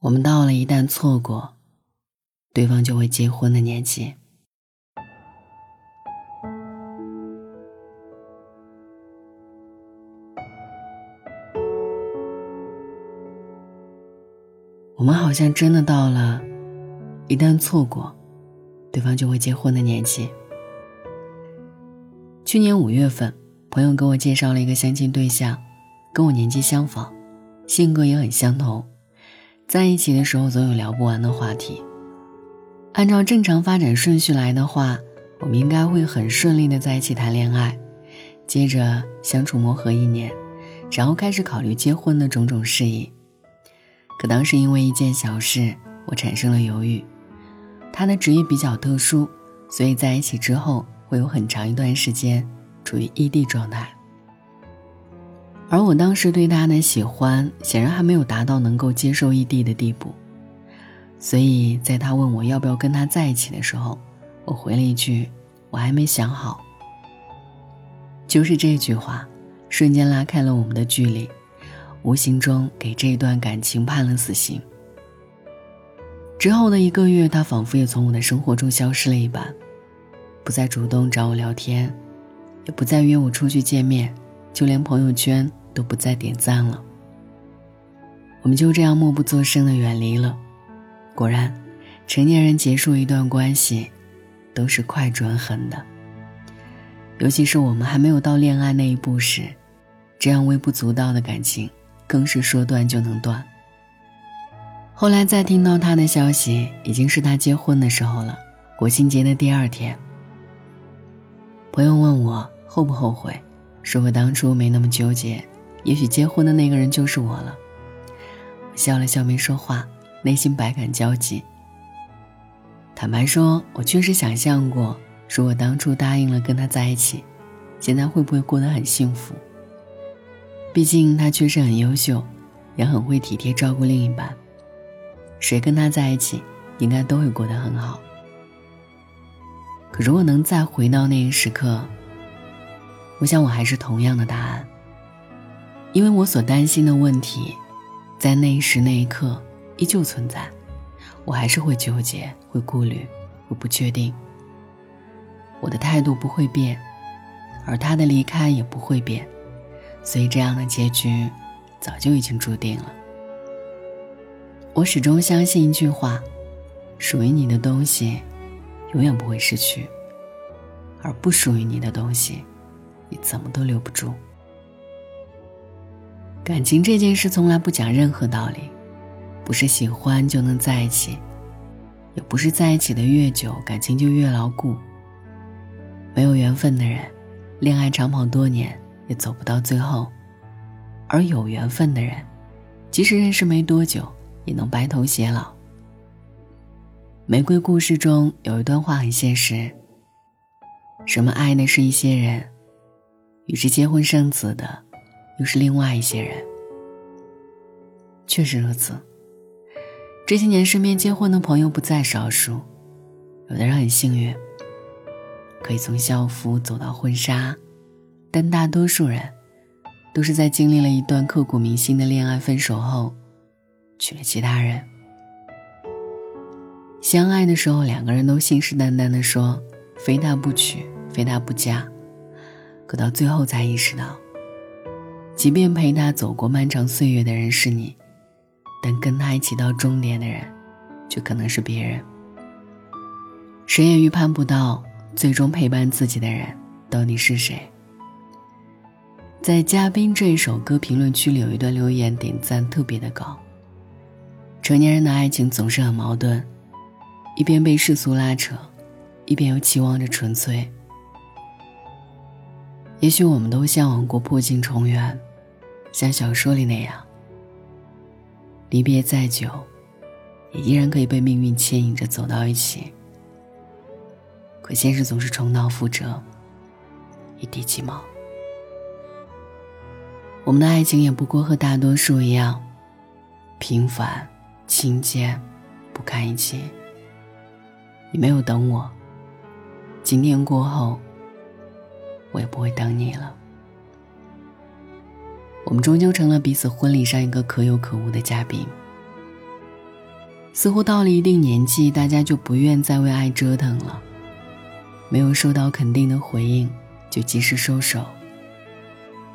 我们到了一旦错过，对方就会结婚的年纪。我们好像真的到了一旦错过，对方就会结婚的年纪。去年五月份，朋友给我介绍了一个相亲对象，跟我年纪相仿，性格也很相同，在一起的时候总有聊不完的话题。按照正常发展顺序来的话，我们应该会很顺利的在一起谈恋爱，接着相处磨合一年，然后开始考虑结婚的种种事宜。可当时因为一件小事，我产生了犹豫。他的职业比较特殊，所以在一起之后会有很长一段时间处于异地状态。而我当时对他的喜欢，显然还没有达到能够接受异地的地步。所以在他问我要不要跟他在一起的时候，我回了一句：“我还没想好。”就是这句话，瞬间拉开了我们的距离。无形中给这一段感情判了死刑。之后的一个月，他仿佛也从我的生活中消失了一般，不再主动找我聊天，也不再约我出去见面，就连朋友圈都不再点赞了。我们就这样默不作声的远离了。果然，成年人结束一段关系，都是快准狠的。尤其是我们还没有到恋爱那一步时，这样微不足道的感情。更是说断就能断。后来再听到他的消息，已经是他结婚的时候了。国庆节的第二天，朋友问我后不后悔，说我当初没那么纠结，也许结婚的那个人就是我了。我笑了笑没说话，内心百感交集。坦白说，我确实想象过，如果当初答应了跟他在一起，现在会不会过得很幸福？毕竟他确实很优秀，也很会体贴照顾另一半。谁跟他在一起，应该都会过得很好。可如果能再回到那一时刻，我想我还是同样的答案。因为我所担心的问题，在那一时那一刻依旧存在，我还是会纠结、会顾虑、会不确定。我的态度不会变，而他的离开也不会变。所以，这样的结局早就已经注定了。我始终相信一句话：属于你的东西，永远不会失去；而不属于你的东西，你怎么都留不住。感情这件事从来不讲任何道理，不是喜欢就能在一起，也不是在一起的越久，感情就越牢固。没有缘分的人，恋爱长跑多年。也走不到最后，而有缘分的人，即使认识没多久，也能白头偕老。玫瑰故事中有一段话很现实：什么爱的是一些人，与之结婚生子的，又是另外一些人。确实如此。这些年身边结婚的朋友不在少数，有的人很幸运，可以从校服走到婚纱。但大多数人，都是在经历了一段刻骨铭心的恋爱分手后，娶了其他人。相爱的时候，两个人都信誓旦旦的说，非他不娶，非他不嫁。可到最后才意识到，即便陪他走过漫长岁月的人是你，但跟他一起到终点的人，却可能是别人。谁也预判不到，最终陪伴自己的人到底是谁。在《嘉宾》这一首歌评论区里有一段留言点赞特别的高。成年人的爱情总是很矛盾，一边被世俗拉扯，一边又期望着纯粹。也许我们都向往过破镜重圆，像小说里那样，离别再久，也依然可以被命运牵引着走到一起。可现实总是重蹈覆辙，一地鸡毛。我们的爱情也不过和大多数一样，平凡、亲切、不堪一击。你没有等我，今天过后，我也不会等你了。我们终究成了彼此婚礼上一个可有可无的嘉宾。似乎到了一定年纪，大家就不愿再为爱折腾了。没有收到肯定的回应，就及时收手。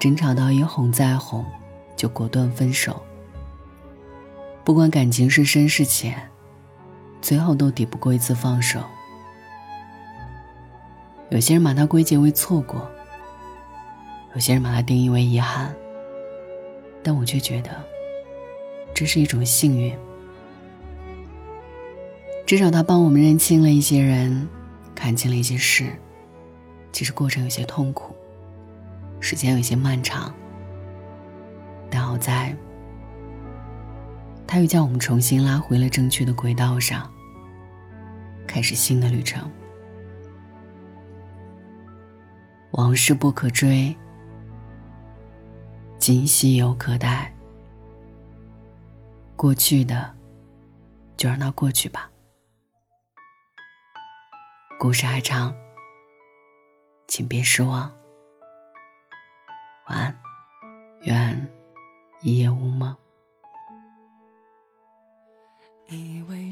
争吵到一哄再哄，就果断分手。不管感情是深是浅，最后都抵不过一次放手。有些人把它归结为错过，有些人把它定义为遗憾，但我却觉得，这是一种幸运。至少他帮我们认清了一些人，看清了一些事，其实过程有些痛苦，时间有些漫长，但好在，他又将我们重新拉回了正确的轨道上，开始新的旅程。往事不可追，今夕犹可待。过去的，就让它过去吧。故事还长，请别失望。晚安，愿一夜无梦。以为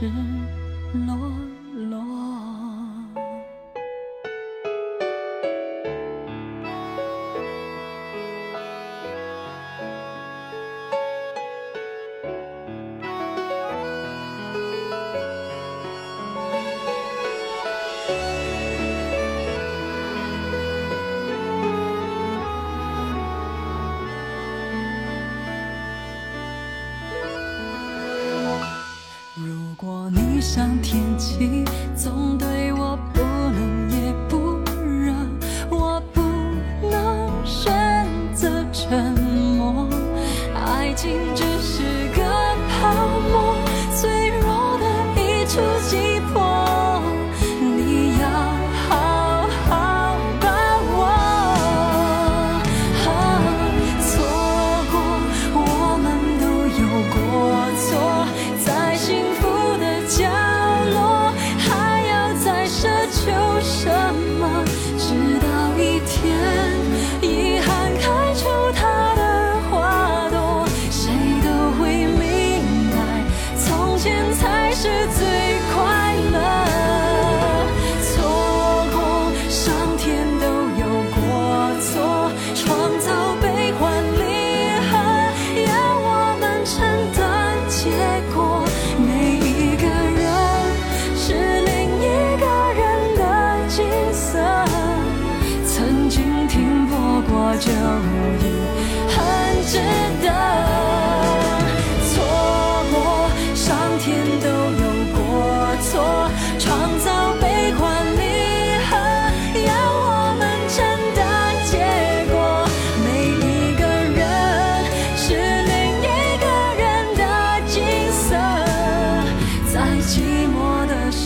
更像天气，总对我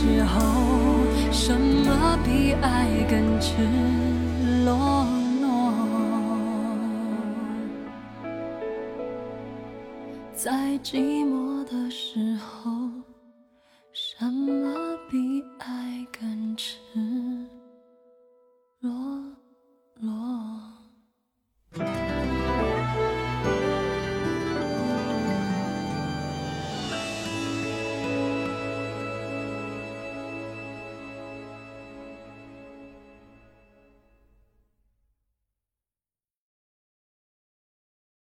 时候什么比爱更赤裸裸在寂寞的时候什么比爱更赤